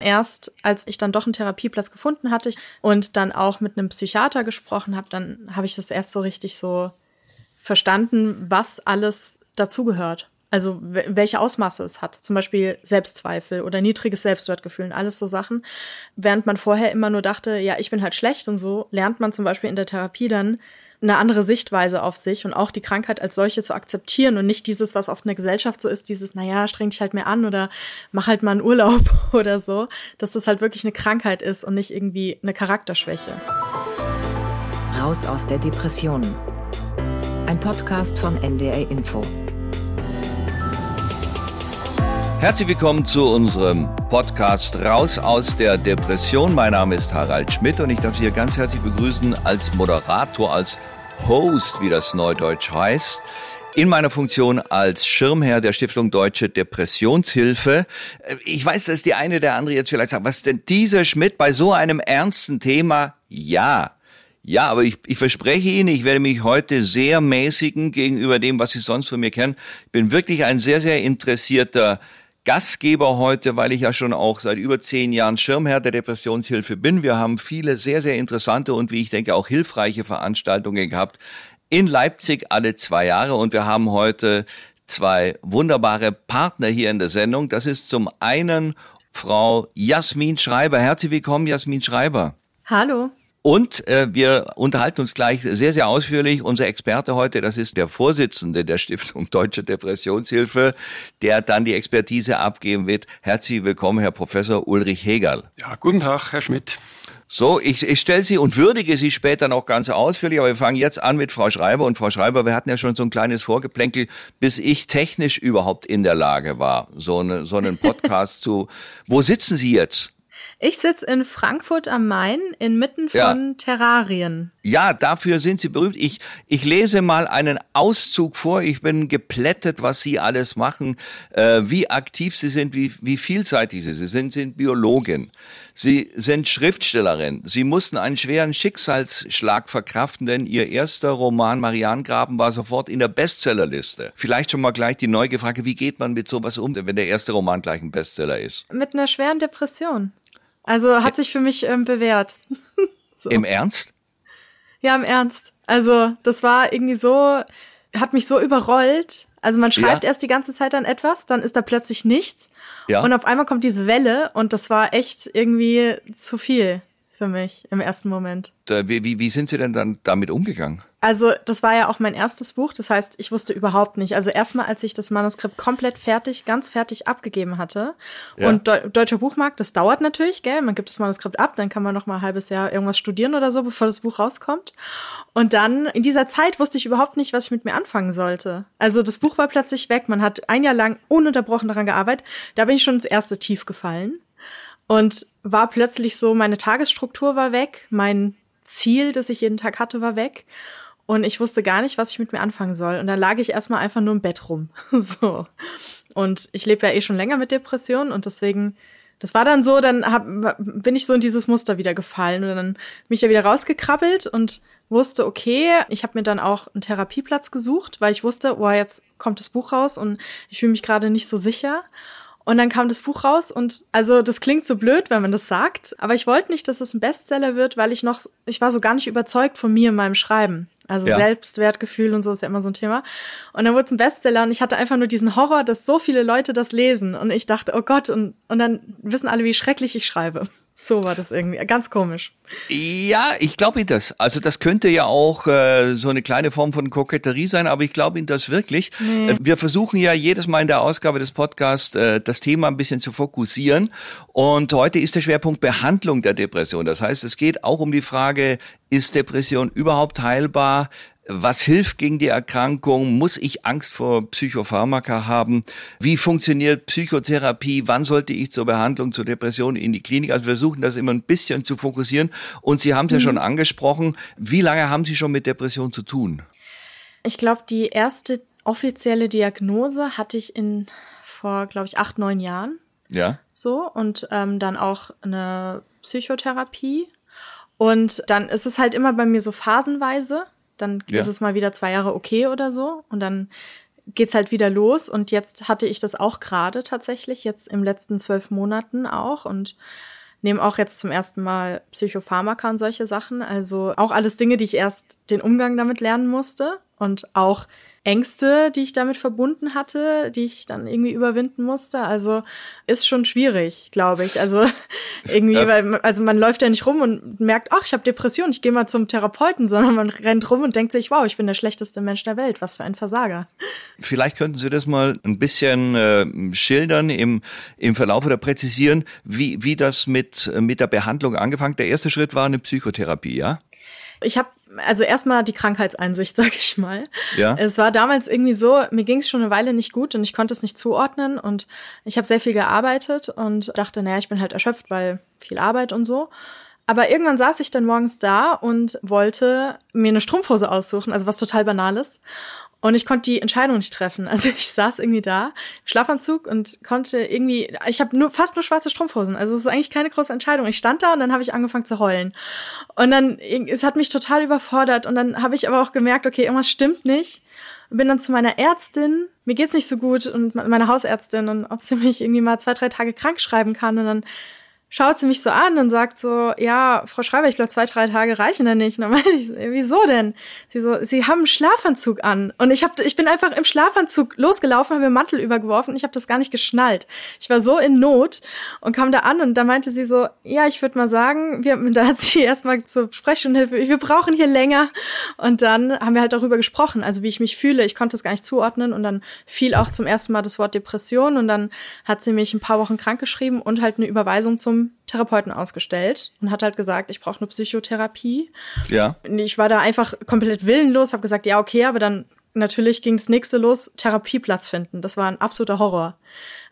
Erst als ich dann doch einen Therapieplatz gefunden hatte und dann auch mit einem Psychiater gesprochen habe, dann habe ich das erst so richtig so verstanden, was alles dazugehört. Also welche Ausmaße es hat. Zum Beispiel Selbstzweifel oder niedriges Selbstwertgefühl und alles so Sachen. Während man vorher immer nur dachte, ja, ich bin halt schlecht und so, lernt man zum Beispiel in der Therapie dann eine andere Sichtweise auf sich und auch die Krankheit als solche zu akzeptieren und nicht dieses, was oft in der Gesellschaft so ist, dieses, naja, streng dich halt mehr an oder mach halt mal einen Urlaub oder so, dass das halt wirklich eine Krankheit ist und nicht irgendwie eine Charakterschwäche. Raus aus der Depression. Ein Podcast von NDR Info. Herzlich willkommen zu unserem Podcast Raus aus der Depression. Mein Name ist Harald Schmidt und ich darf Sie hier ganz herzlich begrüßen als Moderator, als Host, wie das Neudeutsch heißt. In meiner Funktion als Schirmherr der Stiftung Deutsche Depressionshilfe. Ich weiß, dass die eine oder andere jetzt vielleicht sagt, was denn dieser Schmidt bei so einem ernsten Thema? Ja, ja, aber ich, ich verspreche Ihnen, ich werde mich heute sehr mäßigen gegenüber dem, was Sie sonst von mir kennen. Ich bin wirklich ein sehr, sehr interessierter Gastgeber heute, weil ich ja schon auch seit über zehn Jahren Schirmherr der Depressionshilfe bin. Wir haben viele sehr, sehr interessante und wie ich denke auch hilfreiche Veranstaltungen gehabt in Leipzig alle zwei Jahre und wir haben heute zwei wunderbare Partner hier in der Sendung. Das ist zum einen Frau Jasmin Schreiber. Herzlich willkommen, Jasmin Schreiber. Hallo. Und äh, wir unterhalten uns gleich sehr, sehr ausführlich. Unser Experte heute, das ist der Vorsitzende der Stiftung Deutsche Depressionshilfe, der dann die Expertise abgeben wird. Herzlich willkommen, Herr Professor Ulrich Hegerl. Ja, guten Tag, Herr Schmidt. So, ich, ich stelle Sie und würdige Sie später noch ganz ausführlich, aber wir fangen jetzt an mit Frau Schreiber. Und Frau Schreiber, wir hatten ja schon so ein kleines Vorgeplänkel, bis ich technisch überhaupt in der Lage war, so, eine, so einen Podcast zu. Wo sitzen Sie jetzt? Ich sitze in Frankfurt am Main inmitten von ja. Terrarien. Ja, dafür sind Sie berühmt. Ich, ich lese mal einen Auszug vor. Ich bin geplättet, was Sie alles machen, äh, wie aktiv Sie sind, wie, wie vielseitig Sie sind. Sie sind, sind Biologin. Sie sind Schriftstellerin. Sie mussten einen schweren Schicksalsschlag verkraften, denn Ihr erster Roman Marianengraben war sofort in der Bestsellerliste. Vielleicht schon mal gleich die neue Frage, wie geht man mit sowas um, wenn der erste Roman gleich ein Bestseller ist? Mit einer schweren Depression. Also hat sich für mich ähm, bewährt. so. Im Ernst? Ja, im Ernst. Also das war irgendwie so, hat mich so überrollt. Also man schreibt ja. erst die ganze Zeit an etwas, dann ist da plötzlich nichts. Ja. Und auf einmal kommt diese Welle und das war echt irgendwie zu viel für mich im ersten Moment. Wie, wie, wie sind Sie denn dann damit umgegangen? Also, das war ja auch mein erstes Buch. Das heißt, ich wusste überhaupt nicht. Also erstmal, als ich das Manuskript komplett fertig, ganz fertig abgegeben hatte. Ja. Und De Deutscher Buchmarkt, das dauert natürlich, gell? Man gibt das Manuskript ab, dann kann man noch mal ein halbes Jahr irgendwas studieren oder so, bevor das Buch rauskommt. Und dann, in dieser Zeit wusste ich überhaupt nicht, was ich mit mir anfangen sollte. Also das Buch war plötzlich weg. Man hat ein Jahr lang ununterbrochen daran gearbeitet. Da bin ich schon ins erste Tief gefallen. Und war plötzlich so, meine Tagesstruktur war weg, mein Ziel, das ich jeden Tag hatte, war weg. Und ich wusste gar nicht, was ich mit mir anfangen soll. Und dann lag ich erstmal einfach nur im Bett rum. so. Und ich lebe ja eh schon länger mit Depressionen und deswegen, das war dann so, dann hab, bin ich so in dieses Muster wieder gefallen und dann bin ich da wieder rausgekrabbelt und wusste, okay, ich habe mir dann auch einen Therapieplatz gesucht, weil ich wusste, oh, jetzt kommt das Buch raus und ich fühle mich gerade nicht so sicher. Und dann kam das Buch raus und also das klingt so blöd, wenn man das sagt, aber ich wollte nicht, dass es ein Bestseller wird, weil ich noch, ich war so gar nicht überzeugt von mir in meinem Schreiben. Also ja. Selbstwertgefühl und so ist ja immer so ein Thema. Und dann wurde es ein Bestseller und ich hatte einfach nur diesen Horror, dass so viele Leute das lesen. Und ich dachte, oh Gott, und, und dann wissen alle, wie schrecklich ich schreibe. So war das irgendwie. Ganz komisch. Ja, ich glaube Ihnen das. Also das könnte ja auch äh, so eine kleine Form von Koketterie sein, aber ich glaube Ihnen das wirklich. Nee. Äh, wir versuchen ja jedes Mal in der Ausgabe des Podcasts äh, das Thema ein bisschen zu fokussieren. Und heute ist der Schwerpunkt Behandlung der Depression. Das heißt, es geht auch um die Frage, ist Depression überhaupt heilbar? Was hilft gegen die Erkrankung? Muss ich Angst vor Psychopharmaka haben? Wie funktioniert Psychotherapie? Wann sollte ich zur Behandlung zur Depression in die Klinik? Also wir versuchen das immer ein bisschen zu fokussieren. Und Sie haben es mhm. ja schon angesprochen. Wie lange haben Sie schon mit Depression zu tun? Ich glaube, die erste offizielle Diagnose hatte ich in vor, glaube ich, acht, neun Jahren. Ja. So und ähm, dann auch eine Psychotherapie. Und dann ist es halt immer bei mir so phasenweise. Dann ja. ist es mal wieder zwei Jahre okay oder so. Und dann geht's halt wieder los und jetzt hatte ich das auch gerade tatsächlich, jetzt im letzten zwölf Monaten auch und nehme auch jetzt zum ersten Mal Psychopharmaka und solche Sachen. Also auch alles Dinge, die ich erst den Umgang damit lernen musste und auch Ängste, die ich damit verbunden hatte, die ich dann irgendwie überwinden musste. Also ist schon schwierig, glaube ich. Also irgendwie, weil also man läuft ja nicht rum und merkt, ach, ich habe Depression, ich gehe mal zum Therapeuten, sondern man rennt rum und denkt sich, wow, ich bin der schlechteste Mensch der Welt, was für ein Versager. Vielleicht könnten Sie das mal ein bisschen äh, schildern im, im Verlauf oder präzisieren, wie, wie das mit, mit der Behandlung angefangen. Der erste Schritt war eine Psychotherapie, ja? Ich habe also erstmal die Krankheitseinsicht, sag ich mal. Ja. Es war damals irgendwie so, mir ging es schon eine Weile nicht gut und ich konnte es nicht zuordnen und ich habe sehr viel gearbeitet und dachte, naja, ich bin halt erschöpft, weil viel Arbeit und so. Aber irgendwann saß ich dann morgens da und wollte mir eine Strumpfhose aussuchen, also was total Banales. Und ich konnte die Entscheidung nicht treffen. Also ich saß irgendwie da, Schlafanzug und konnte irgendwie, ich habe nur fast nur schwarze Strumpfhosen. Also es ist eigentlich keine große Entscheidung. Ich stand da und dann habe ich angefangen zu heulen. Und dann, es hat mich total überfordert. Und dann habe ich aber auch gemerkt, okay, irgendwas stimmt nicht. Bin dann zu meiner Ärztin, mir geht's nicht so gut und meine Hausärztin und ob sie mich irgendwie mal zwei, drei Tage krank schreiben kann. Und dann schaut sie mich so an und sagt so, ja, Frau Schreiber, ich glaube, zwei, drei Tage reichen da nicht. Und dann meinte ich, wieso denn? Sie so, Sie haben einen Schlafanzug an. Und ich, hab, ich bin einfach im Schlafanzug losgelaufen, habe mir Mantel übergeworfen und ich habe das gar nicht geschnallt. Ich war so in Not und kam da an und da meinte sie so, ja, ich würde mal sagen, wir, da hat sie erstmal zur Sprechstundenhilfe, wir brauchen hier länger. Und dann haben wir halt darüber gesprochen, also wie ich mich fühle. Ich konnte es gar nicht zuordnen und dann fiel auch zum ersten Mal das Wort Depression und dann hat sie mich ein paar Wochen krankgeschrieben und halt eine Überweisung zum Therapeuten ausgestellt und hat halt gesagt, ich brauche eine Psychotherapie. Ja. Ich war da einfach komplett willenlos, habe gesagt, ja, okay, aber dann natürlich ging das nächste los, Therapieplatz finden. Das war ein absoluter Horror.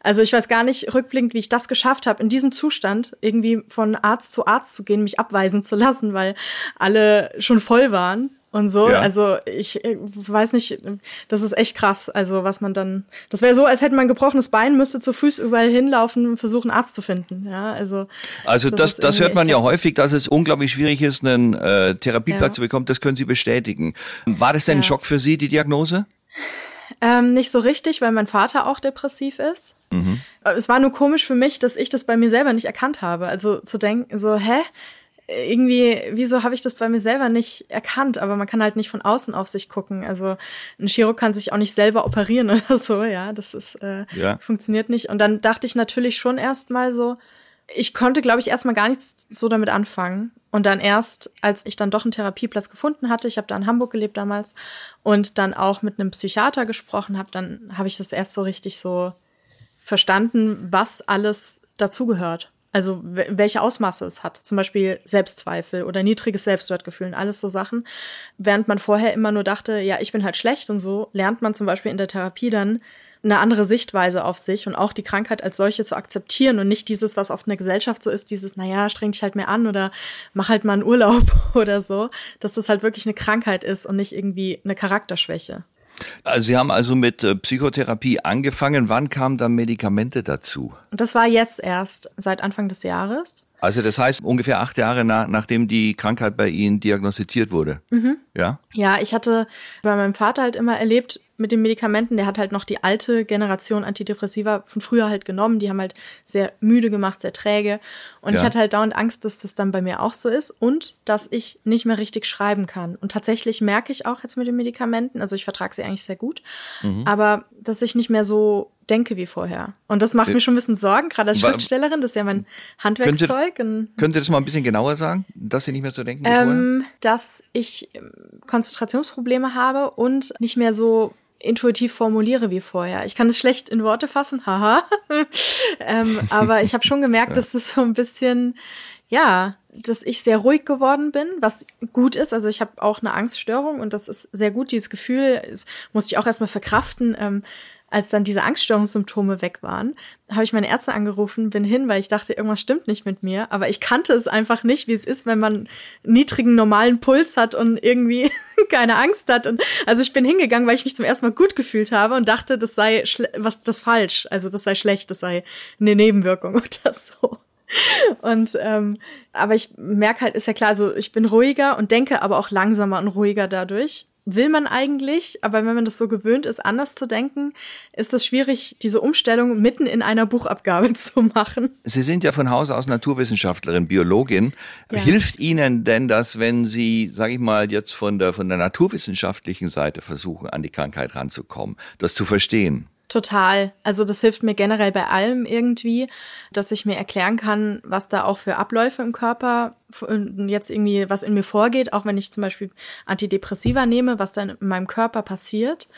Also ich weiß gar nicht rückblickend, wie ich das geschafft habe, in diesem Zustand irgendwie von Arzt zu Arzt zu gehen, mich abweisen zu lassen, weil alle schon voll waren und so. Ja. Also ich, ich weiß nicht, das ist echt krass. Also was man dann, das wäre so, als hätte man ein gebrochenes Bein, müsste zu Fuß überall hinlaufen und versuchen, Arzt zu finden. Ja, also. Also das, das, das hört man ja häufig, dass es unglaublich schwierig ist, einen äh, Therapieplatz ja. zu bekommen. Das können Sie bestätigen. War das denn ja. ein Schock für Sie, die Diagnose? Ähm, nicht so richtig, weil mein Vater auch depressiv ist. Mhm. Es war nur komisch für mich, dass ich das bei mir selber nicht erkannt habe. Also zu denken, so, hä? Irgendwie, wieso habe ich das bei mir selber nicht erkannt? Aber man kann halt nicht von außen auf sich gucken. Also ein Chirurg kann sich auch nicht selber operieren oder so, ja. Das ist äh, ja. funktioniert nicht. Und dann dachte ich natürlich schon erstmal so, ich konnte, glaube ich, erstmal gar nichts so damit anfangen. Und dann erst, als ich dann doch einen Therapieplatz gefunden hatte, ich habe da in Hamburg gelebt damals und dann auch mit einem Psychiater gesprochen habe, dann habe ich das erst so richtig so verstanden, was alles dazugehört. Also welche Ausmaße es hat. Zum Beispiel Selbstzweifel oder niedriges Selbstwertgefühl und alles so Sachen. Während man vorher immer nur dachte, ja, ich bin halt schlecht und so, lernt man zum Beispiel in der Therapie dann eine andere Sichtweise auf sich und auch die Krankheit als solche zu akzeptieren und nicht dieses, was oft in der Gesellschaft so ist, dieses, naja, streng dich halt mehr an oder mach halt mal einen Urlaub oder so, dass das halt wirklich eine Krankheit ist und nicht irgendwie eine Charakterschwäche. Also Sie haben also mit äh, Psychotherapie angefangen. Wann kamen dann Medikamente dazu? Das war jetzt erst seit Anfang des Jahres. Also das heißt ungefähr acht Jahre nach, nachdem die Krankheit bei Ihnen diagnostiziert wurde. Mhm. Ja. Ja, ich hatte bei meinem Vater halt immer erlebt, mit den Medikamenten. Der hat halt noch die alte Generation Antidepressiva von früher halt genommen. Die haben halt sehr müde gemacht, sehr träge. Und ja. ich hatte halt dauernd Angst, dass das dann bei mir auch so ist und dass ich nicht mehr richtig schreiben kann. Und tatsächlich merke ich auch jetzt mit den Medikamenten, also ich vertrage sie eigentlich sehr gut, mhm. aber dass ich nicht mehr so denke wie vorher. Und das macht mir schon ein bisschen Sorgen, gerade als Schriftstellerin, das ist ja mein Handwerkszeug. Könnte, könnt ihr das mal ein bisschen genauer sagen, dass Sie nicht mehr so denken wie ähm, vorher? Dass ich ähm, Konzentrationsprobleme habe und nicht mehr so intuitiv formuliere wie vorher. Ich kann es schlecht in Worte fassen, haha. ähm, aber ich habe schon gemerkt, ja. dass das so ein bisschen, ja, dass ich sehr ruhig geworden bin, was gut ist. Also ich habe auch eine Angststörung und das ist sehr gut. Dieses Gefühl das musste ich auch erstmal verkraften. Ähm, als dann diese Angststörungssymptome weg waren, habe ich meine Ärzte angerufen, bin hin, weil ich dachte, irgendwas stimmt nicht mit mir. Aber ich kannte es einfach nicht, wie es ist, wenn man niedrigen normalen Puls hat und irgendwie keine Angst hat. Und also ich bin hingegangen, weil ich mich zum ersten Mal gut gefühlt habe und dachte, das sei was das falsch, also das sei schlecht, das sei eine Nebenwirkung oder so. Und ähm, aber ich merke halt, ist ja klar, also ich bin ruhiger und denke aber auch langsamer und ruhiger dadurch will man eigentlich, aber wenn man das so gewöhnt ist, anders zu denken, ist es schwierig, diese Umstellung mitten in einer Buchabgabe zu machen. Sie sind ja von Haus aus Naturwissenschaftlerin, Biologin. Ja. Hilft Ihnen denn das, wenn Sie, sage ich mal, jetzt von der von der naturwissenschaftlichen Seite versuchen, an die Krankheit ranzukommen, das zu verstehen? Total. Also das hilft mir generell bei allem irgendwie, dass ich mir erklären kann, was da auch für Abläufe im Körper jetzt irgendwie, was in mir vorgeht, auch wenn ich zum Beispiel Antidepressiva nehme, was dann in meinem Körper passiert.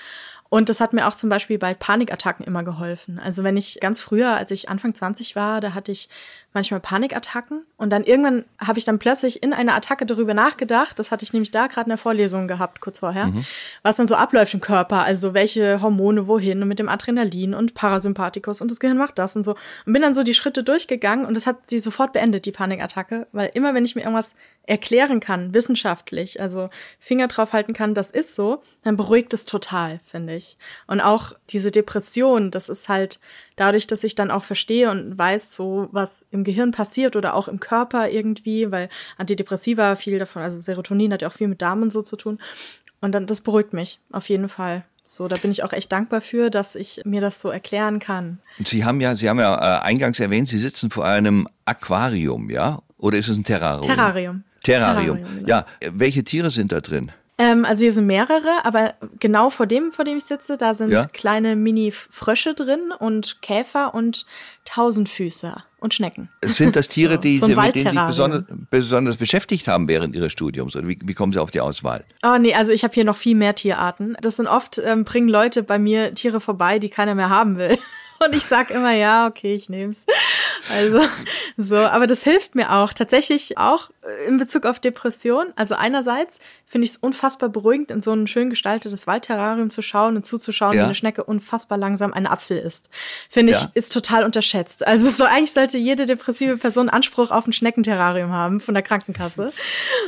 Und das hat mir auch zum Beispiel bei Panikattacken immer geholfen. Also wenn ich ganz früher, als ich Anfang 20 war, da hatte ich manchmal Panikattacken und dann irgendwann habe ich dann plötzlich in einer Attacke darüber nachgedacht, das hatte ich nämlich da gerade in der Vorlesung gehabt, kurz vorher, mhm. was dann so abläuft im Körper, also welche Hormone wohin und mit dem Adrenalin und Parasympathikus und das Gehirn macht das und so. Und bin dann so die Schritte durchgegangen und das hat sie sofort beendet, die Panikattacke, weil immer wenn ich mir irgendwas erklären kann, wissenschaftlich, also Finger drauf halten kann, das ist so, dann beruhigt es total, finde ich. Und auch diese Depression, das ist halt dadurch, dass ich dann auch verstehe und weiß, so was im Gehirn passiert oder auch im Körper irgendwie, weil Antidepressiva viel davon, also Serotonin hat ja auch viel mit Darm und so zu tun. Und dann, das beruhigt mich auf jeden Fall. So, da bin ich auch echt dankbar für, dass ich mir das so erklären kann. Sie haben ja, Sie haben ja äh, eingangs erwähnt, Sie sitzen vor einem Aquarium, ja? Oder ist es ein Terrarium? Terrarium. Terrarium. Terrarium genau. Ja, welche Tiere sind da drin? Ähm, also hier sind mehrere, aber genau vor dem, vor dem ich sitze, da sind ja? kleine Mini-Frösche drin und Käfer und Tausendfüßer und Schnecken. Sind das Tiere, so, die so Sie, mit denen Sie besonders, besonders beschäftigt haben während Ihres Studiums? Oder wie, wie kommen Sie auf die Auswahl? Oh nee, also ich habe hier noch viel mehr Tierarten. Das sind oft, ähm, bringen Leute bei mir Tiere vorbei, die keiner mehr haben will. Und ich sag immer, ja, okay, ich nehm's. Also so, aber das hilft mir auch tatsächlich auch in Bezug auf Depression. Also einerseits finde ich es unfassbar beruhigend, in so ein schön gestaltetes Waldterrarium zu schauen und zuzuschauen, ja. wie eine Schnecke unfassbar langsam einen Apfel isst. Finde ich, ja. ist total unterschätzt. Also so eigentlich sollte jede depressive Person Anspruch auf ein Schneckenterrarium haben von der Krankenkasse.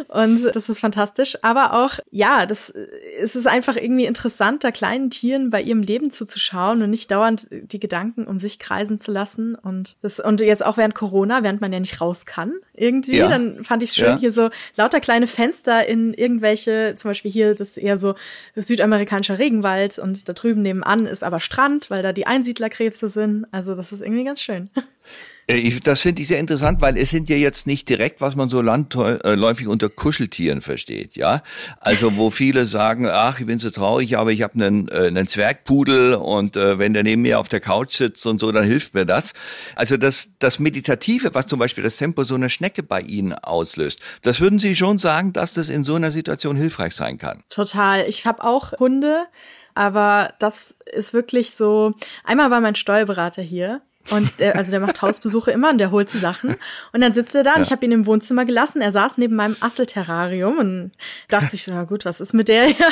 Und das ist fantastisch. Aber auch, ja, das es ist einfach irgendwie interessant, da kleinen Tieren bei ihrem Leben zuzuschauen und nicht dauernd die Gedanken um sich kreisen zu lassen. Und das, und jetzt auch während Corona, während man ja nicht raus kann, irgendwie, ja. dann fand ich es schön, ja. hier so lauter kleine Fenster in irgendwelche, zum Beispiel hier, das ist eher so südamerikanischer Regenwald und da drüben nebenan ist aber Strand, weil da die Einsiedlerkrebse sind. Also das ist irgendwie ganz schön. Äh, ich, das finde ich sehr interessant, weil es sind ja jetzt nicht direkt, was man so landläufig unter Kuscheltieren versteht, ja. Also wo viele sagen, ach, ich bin so traurig, aber ich habe einen, äh, einen Zwergpudel und äh, wenn der neben mir auf der Couch sitzt und so, dann hilft mir das. Also das, das Meditative, was zum Beispiel das Tempo so eine Schnecke bei Ihnen auslöst, das würden Sie schon sagen, dass das in so einer Situation hilfreich sein kann? Total. Ich habe auch Hunde. Aber das ist wirklich so. Einmal war mein Steuerberater hier und der, also der macht Hausbesuche immer und der holt so Sachen. Und dann sitzt er da und ja. ich habe ihn im Wohnzimmer gelassen. Er saß neben meinem Asselterrarium und dachte ich, na gut, was ist mit der hier?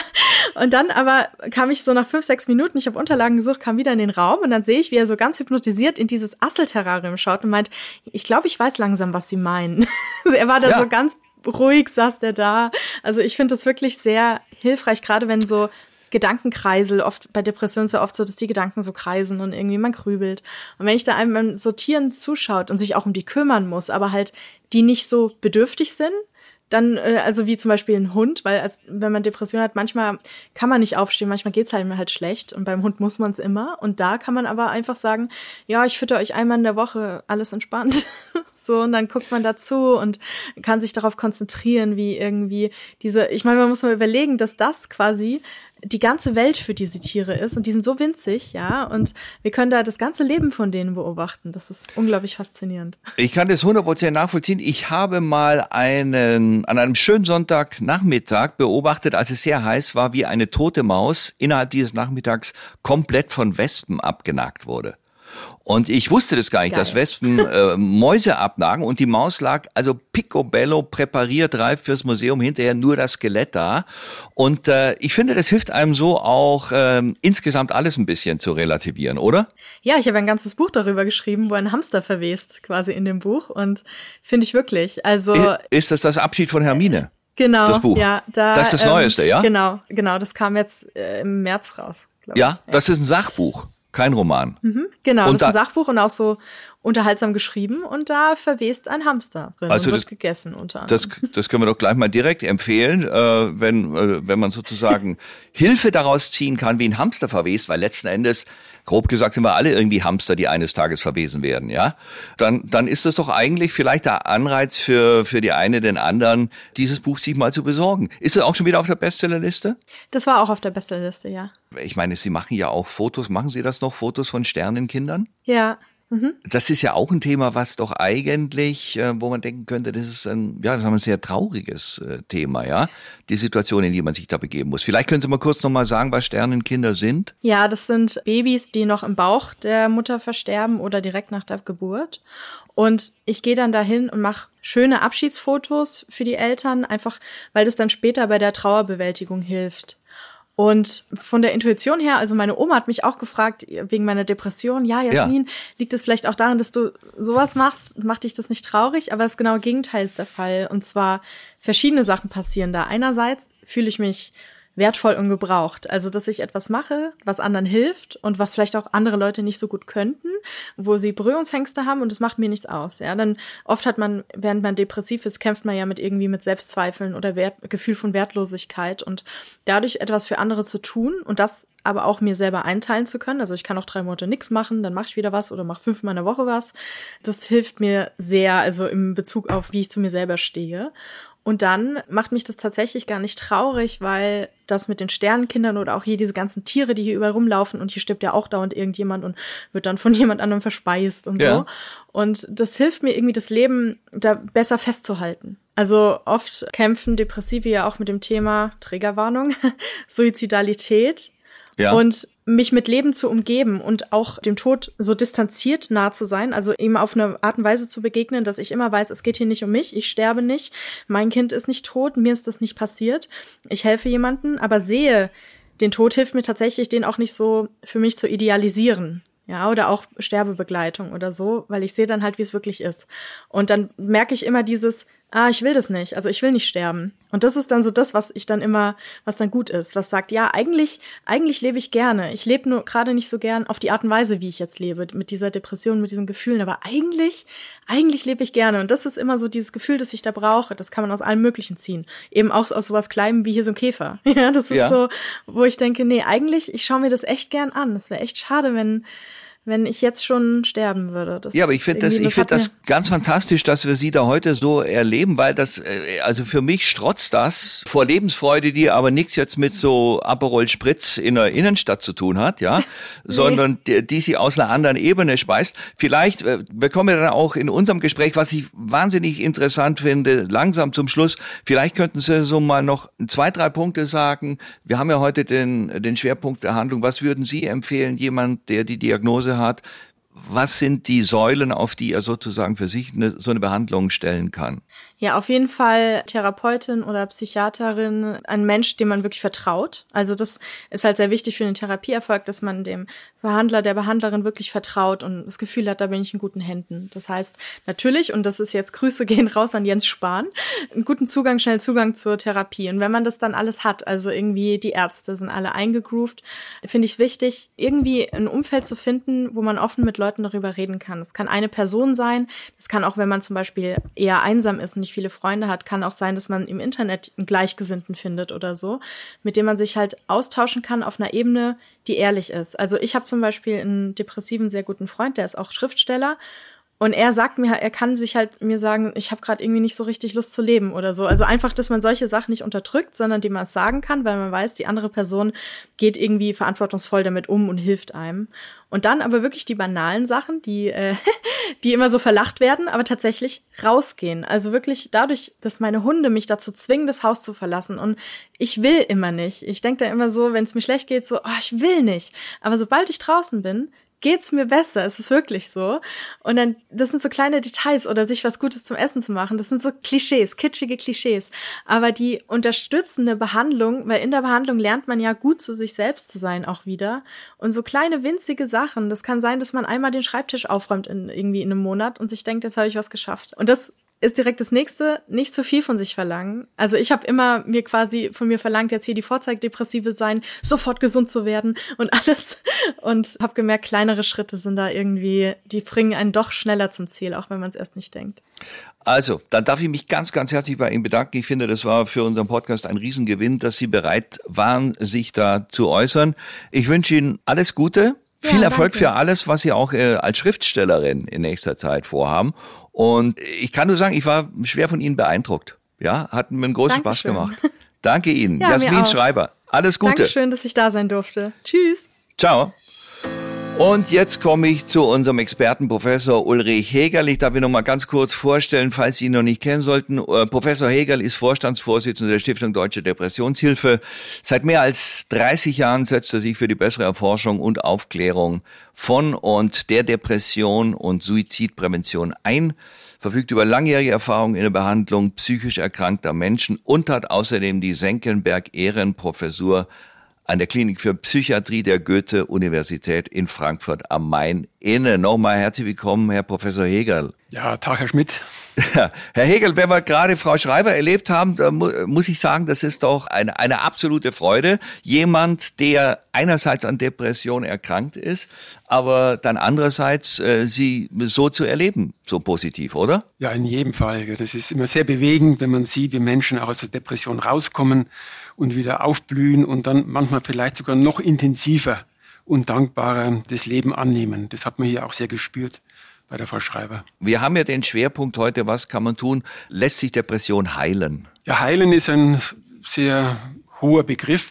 Und dann aber kam ich so nach fünf, sechs Minuten, ich habe Unterlagen gesucht, kam wieder in den Raum und dann sehe ich, wie er so ganz hypnotisiert in dieses Asselterrarium schaut und meint, ich glaube, ich weiß langsam, was Sie meinen. er war da ja. so ganz ruhig, saß der da. Also ich finde das wirklich sehr hilfreich, gerade wenn so Gedankenkreisel, oft bei Depressionen ja oft so, dass die Gedanken so kreisen und irgendwie man grübelt. Und wenn ich da einem beim Sortieren zuschaut und sich auch um die kümmern muss, aber halt die nicht so bedürftig sind, dann, äh, also wie zum Beispiel ein Hund, weil als wenn man Depression hat, manchmal kann man nicht aufstehen, manchmal geht's halt halt schlecht und beim Hund muss man es immer. Und da kann man aber einfach sagen, ja, ich fütter euch einmal in der Woche, alles entspannt. so, und dann guckt man dazu und kann sich darauf konzentrieren, wie irgendwie diese, ich meine, man muss mal überlegen, dass das quasi die ganze Welt für diese Tiere ist und die sind so winzig, ja, und wir können da das ganze Leben von denen beobachten. Das ist unglaublich faszinierend. Ich kann das 100% nachvollziehen. Ich habe mal einen, an einem schönen Sonntagnachmittag beobachtet, als es sehr heiß war, wie eine tote Maus innerhalb dieses Nachmittags komplett von Wespen abgenagt wurde. Und ich wusste das gar nicht, Geil. dass Wespen äh, Mäuse abnagen und die Maus lag also picobello präpariert reif fürs Museum, hinterher nur das Skelett da. Und äh, ich finde, das hilft einem so auch ähm, insgesamt alles ein bisschen zu relativieren, oder? Ja, ich habe ein ganzes Buch darüber geschrieben, wo ein Hamster verwest, quasi in dem Buch. Und finde ich wirklich. Also Ist das das Abschied von Hermine? Genau. Das Buch. Ja, da, das ist das ähm, Neueste, ja? Genau, genau. Das kam jetzt äh, im März raus. Ja, ich. das ist ein Sachbuch. Kein Roman. Mhm, genau, und das ist ein Sachbuch und auch so unterhaltsam geschrieben und da verwest ein Hamster drin also und wird das, gegessen unter anderem. Das, das können wir doch gleich mal direkt empfehlen, äh, wenn, äh, wenn man sozusagen Hilfe daraus ziehen kann, wie ein Hamster verwest, weil letzten Endes grob gesagt sind wir alle irgendwie Hamster, die eines Tages verwesen werden, ja, dann, dann ist das doch eigentlich vielleicht der Anreiz für, für die eine den anderen, dieses Buch sich mal zu besorgen. Ist es auch schon wieder auf der Bestsellerliste? Das war auch auf der Bestsellerliste, ja. Ich meine, Sie machen ja auch Fotos. Machen Sie das noch, Fotos von Sternenkindern? Ja. Mhm. Das ist ja auch ein Thema, was doch eigentlich, äh, wo man denken könnte, das ist ein, ja, das ist ein sehr trauriges äh, Thema, ja. Die Situation, in die man sich da begeben muss. Vielleicht können Sie mal kurz nochmal sagen, was Sternenkinder sind? Ja, das sind Babys, die noch im Bauch der Mutter versterben oder direkt nach der Geburt. Und ich gehe dann dahin und mache schöne Abschiedsfotos für die Eltern, einfach weil das dann später bei der Trauerbewältigung hilft. Und von der Intuition her, also meine Oma hat mich auch gefragt, wegen meiner Depression, ja, Jasmin, ja. liegt es vielleicht auch daran, dass du sowas machst? Macht dich das nicht traurig? Aber das genaue Gegenteil ist der Fall. Und zwar verschiedene Sachen passieren da. Einerseits fühle ich mich wertvoll und gebraucht. Also, dass ich etwas mache, was anderen hilft und was vielleicht auch andere Leute nicht so gut könnten, wo sie Berührungsängste haben und es macht mir nichts aus. Ja, dann oft hat man, während man depressiv ist, kämpft man ja mit irgendwie mit Selbstzweifeln oder Wert, Gefühl von Wertlosigkeit und dadurch etwas für andere zu tun und das aber auch mir selber einteilen zu können. Also ich kann auch drei Monate nichts machen, dann mache ich wieder was oder mache fünfmal in der Woche was. Das hilft mir sehr, also im Bezug auf, wie ich zu mir selber stehe. Und dann macht mich das tatsächlich gar nicht traurig, weil das mit den Sternenkindern oder auch hier diese ganzen Tiere, die hier überall rumlaufen und hier stirbt ja auch dauernd irgendjemand und wird dann von jemand anderem verspeist und ja. so. Und das hilft mir irgendwie das Leben da besser festzuhalten. Also oft kämpfen Depressive ja auch mit dem Thema Trägerwarnung, Suizidalität. Ja. Und mich mit Leben zu umgeben und auch dem Tod so distanziert nah zu sein, also ihm auf eine Art und Weise zu begegnen, dass ich immer weiß, es geht hier nicht um mich, ich sterbe nicht, mein Kind ist nicht tot, mir ist das nicht passiert, ich helfe jemanden, aber sehe, den Tod hilft mir tatsächlich, den auch nicht so für mich zu idealisieren. Ja, oder auch Sterbebegleitung oder so, weil ich sehe dann halt, wie es wirklich ist. Und dann merke ich immer dieses, ah, ich will das nicht, also ich will nicht sterben. Und das ist dann so das, was ich dann immer, was dann gut ist, was sagt, ja, eigentlich, eigentlich lebe ich gerne. Ich lebe nur gerade nicht so gern auf die Art und Weise, wie ich jetzt lebe, mit dieser Depression, mit diesen Gefühlen. Aber eigentlich, eigentlich lebe ich gerne. Und das ist immer so dieses Gefühl, das ich da brauche. Das kann man aus allem Möglichen ziehen. Eben auch aus sowas Kleinem wie hier so ein Käfer. Ja, das ist ja. so, wo ich denke, nee, eigentlich, ich schaue mir das echt gern an. Es wäre echt schade, wenn, wenn ich jetzt schon sterben würde. Das ja, aber ich finde das, ich finde das ganz fantastisch, dass wir Sie da heute so erleben, weil das, äh, also für mich strotzt das vor Lebensfreude, die aber nichts jetzt mit so Aperol Spritz in der Innenstadt zu tun hat, ja, nee. sondern die, die sie aus einer anderen Ebene speist. Vielleicht äh, bekommen wir dann auch in unserem Gespräch, was ich wahnsinnig interessant finde, langsam zum Schluss. Vielleicht könnten Sie so mal noch zwei, drei Punkte sagen. Wir haben ja heute den, den Schwerpunkt der Handlung. Was würden Sie empfehlen, jemand, der die Diagnose hat, was sind die Säulen, auf die er sozusagen für sich eine, so eine Behandlung stellen kann? Ja, auf jeden Fall Therapeutin oder Psychiaterin, ein Mensch, dem man wirklich vertraut. Also das ist halt sehr wichtig für den Therapieerfolg, dass man dem Behandler, der Behandlerin wirklich vertraut und das Gefühl hat, da bin ich in guten Händen. Das heißt natürlich, und das ist jetzt Grüße gehen raus an Jens Spahn, einen guten Zugang, schnell Zugang zur Therapie. Und wenn man das dann alles hat, also irgendwie die Ärzte sind alle eingegroovt, finde ich es wichtig, irgendwie ein Umfeld zu finden, wo man offen mit Leuten darüber reden kann. Es kann eine Person sein, das kann auch, wenn man zum Beispiel eher einsam ist und nicht viele Freunde hat, kann auch sein, dass man im Internet einen Gleichgesinnten findet oder so, mit dem man sich halt austauschen kann auf einer Ebene, die ehrlich ist. Also ich habe zum Beispiel einen depressiven, sehr guten Freund, der ist auch Schriftsteller und er sagt mir, er kann sich halt mir sagen, ich habe gerade irgendwie nicht so richtig Lust zu leben oder so. Also einfach, dass man solche Sachen nicht unterdrückt, sondern die man es sagen kann, weil man weiß, die andere Person geht irgendwie verantwortungsvoll damit um und hilft einem. Und dann aber wirklich die banalen Sachen, die, äh, die immer so verlacht werden, aber tatsächlich rausgehen. Also wirklich dadurch, dass meine Hunde mich dazu zwingen, das Haus zu verlassen. Und ich will immer nicht. Ich denke da immer so, wenn es mir schlecht geht, so, oh, ich will nicht. Aber sobald ich draußen bin, geht's mir besser. Es ist wirklich so. Und dann, das sind so kleine Details oder sich was Gutes zum Essen zu machen. Das sind so Klischees, kitschige Klischees. Aber die unterstützende Behandlung, weil in der Behandlung lernt man ja gut zu sich selbst zu sein auch wieder. Und so kleine winzige Sachen. Das kann sein, dass man einmal den Schreibtisch aufräumt in, irgendwie in einem Monat und sich denkt, jetzt habe ich was geschafft. Und das ist direkt das nächste, nicht zu viel von sich verlangen. Also ich habe immer mir quasi von mir verlangt, jetzt hier die Vorzeigdepressive sein, sofort gesund zu werden und alles. Und habe gemerkt, kleinere Schritte sind da irgendwie, die bringen einen doch schneller zum Ziel, auch wenn man es erst nicht denkt. Also, dann darf ich mich ganz, ganz herzlich bei Ihnen bedanken. Ich finde, das war für unseren Podcast ein Riesengewinn, dass Sie bereit waren, sich da zu äußern. Ich wünsche Ihnen alles Gute. Viel ja, Erfolg für alles, was Sie auch äh, als Schriftstellerin in nächster Zeit vorhaben. Und ich kann nur sagen, ich war schwer von Ihnen beeindruckt. Ja, hat mir einen großen Dankeschön. Spaß gemacht. Danke Ihnen. Ja, Jasmin Schreiber. Alles Gute. Dankeschön, dass ich da sein durfte. Tschüss. Ciao. Und jetzt komme ich zu unserem Experten Professor Ulrich Hegel. Ich darf ihn noch mal ganz kurz vorstellen, falls Sie ihn noch nicht kennen sollten. Äh, Professor Hegel ist Vorstandsvorsitzender der Stiftung Deutsche Depressionshilfe. Seit mehr als 30 Jahren setzt er sich für die bessere Erforschung und Aufklärung von und der Depression und Suizidprävention ein verfügt über langjährige Erfahrung in der Behandlung psychisch erkrankter Menschen und hat außerdem die Senckenberg Ehrenprofessur an der Klinik für Psychiatrie der Goethe-Universität in Frankfurt am Main inne. Nochmal herzlich willkommen, Herr Professor Hegel. Ja, Tag, Herr Schmidt. Herr Hegel, wenn wir gerade Frau Schreiber erlebt haben, da mu muss ich sagen, das ist doch eine, eine absolute Freude. Jemand, der einerseits an Depression erkrankt ist, aber dann andererseits äh, sie so zu erleben, so positiv, oder? Ja, in jedem Fall. Das ist immer sehr bewegend, wenn man sieht, wie Menschen auch aus der Depression rauskommen und wieder aufblühen und dann manchmal vielleicht sogar noch intensiver und dankbarer das Leben annehmen. Das hat man hier auch sehr gespürt bei der Frau Schreiber. Wir haben ja den Schwerpunkt heute, was kann man tun? Lässt sich Depression heilen? Ja, heilen ist ein sehr hoher Begriff.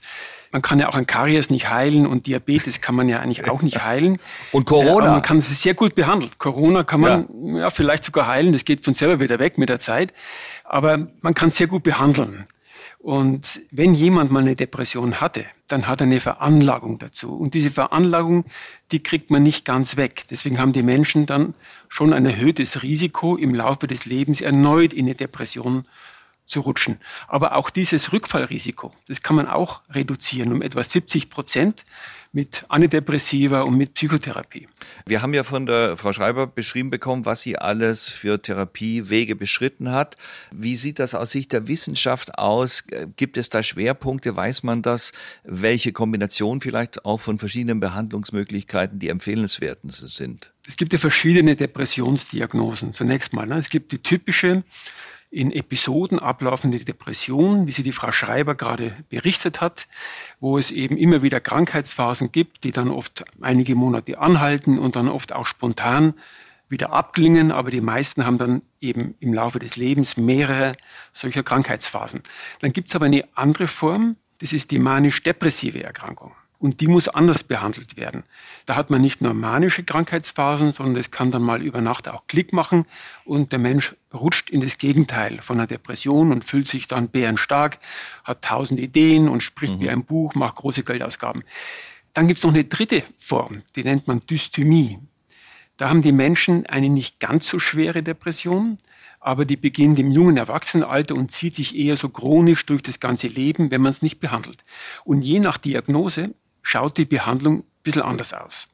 Man kann ja auch ein Karies nicht heilen und Diabetes kann man ja eigentlich auch nicht heilen. Und Corona? Aber man kann es sehr gut behandeln. Corona kann man ja. ja vielleicht sogar heilen, das geht von selber wieder weg mit der Zeit. Aber man kann es sehr gut behandeln. Und wenn jemand mal eine Depression hatte, dann hat er eine Veranlagung dazu. Und diese Veranlagung, die kriegt man nicht ganz weg. Deswegen haben die Menschen dann schon ein erhöhtes Risiko, im Laufe des Lebens erneut in eine Depression zu rutschen. Aber auch dieses Rückfallrisiko, das kann man auch reduzieren um etwa 70 Prozent mit Antidepressiva und mit Psychotherapie. Wir haben ja von der Frau Schreiber beschrieben bekommen, was sie alles für Therapiewege beschritten hat. Wie sieht das aus Sicht der Wissenschaft aus? Gibt es da Schwerpunkte? Weiß man das? Welche Kombination vielleicht auch von verschiedenen Behandlungsmöglichkeiten die empfehlenswerten sind? Es gibt ja verschiedene Depressionsdiagnosen. Zunächst mal, ne? es gibt die typische in Episoden ablaufende Depression, wie sie die Frau Schreiber gerade berichtet hat, wo es eben immer wieder Krankheitsphasen gibt, die dann oft einige Monate anhalten und dann oft auch spontan wieder abklingen, aber die meisten haben dann eben im Laufe des Lebens mehrere solcher Krankheitsphasen. Dann gibt es aber eine andere Form, das ist die manisch-depressive Erkrankung. Und die muss anders behandelt werden. Da hat man nicht nur manische Krankheitsphasen, sondern es kann dann mal über Nacht auch Klick machen und der Mensch rutscht in das Gegenteil von einer Depression und fühlt sich dann bärenstark, hat tausend Ideen und spricht mhm. wie ein Buch, macht große Geldausgaben. Dann gibt's noch eine dritte Form, die nennt man Dysthymie. Da haben die Menschen eine nicht ganz so schwere Depression, aber die beginnt im jungen Erwachsenenalter und zieht sich eher so chronisch durch das ganze Leben, wenn man es nicht behandelt. Und je nach Diagnose schaut die Behandlung ein bisschen anders aus.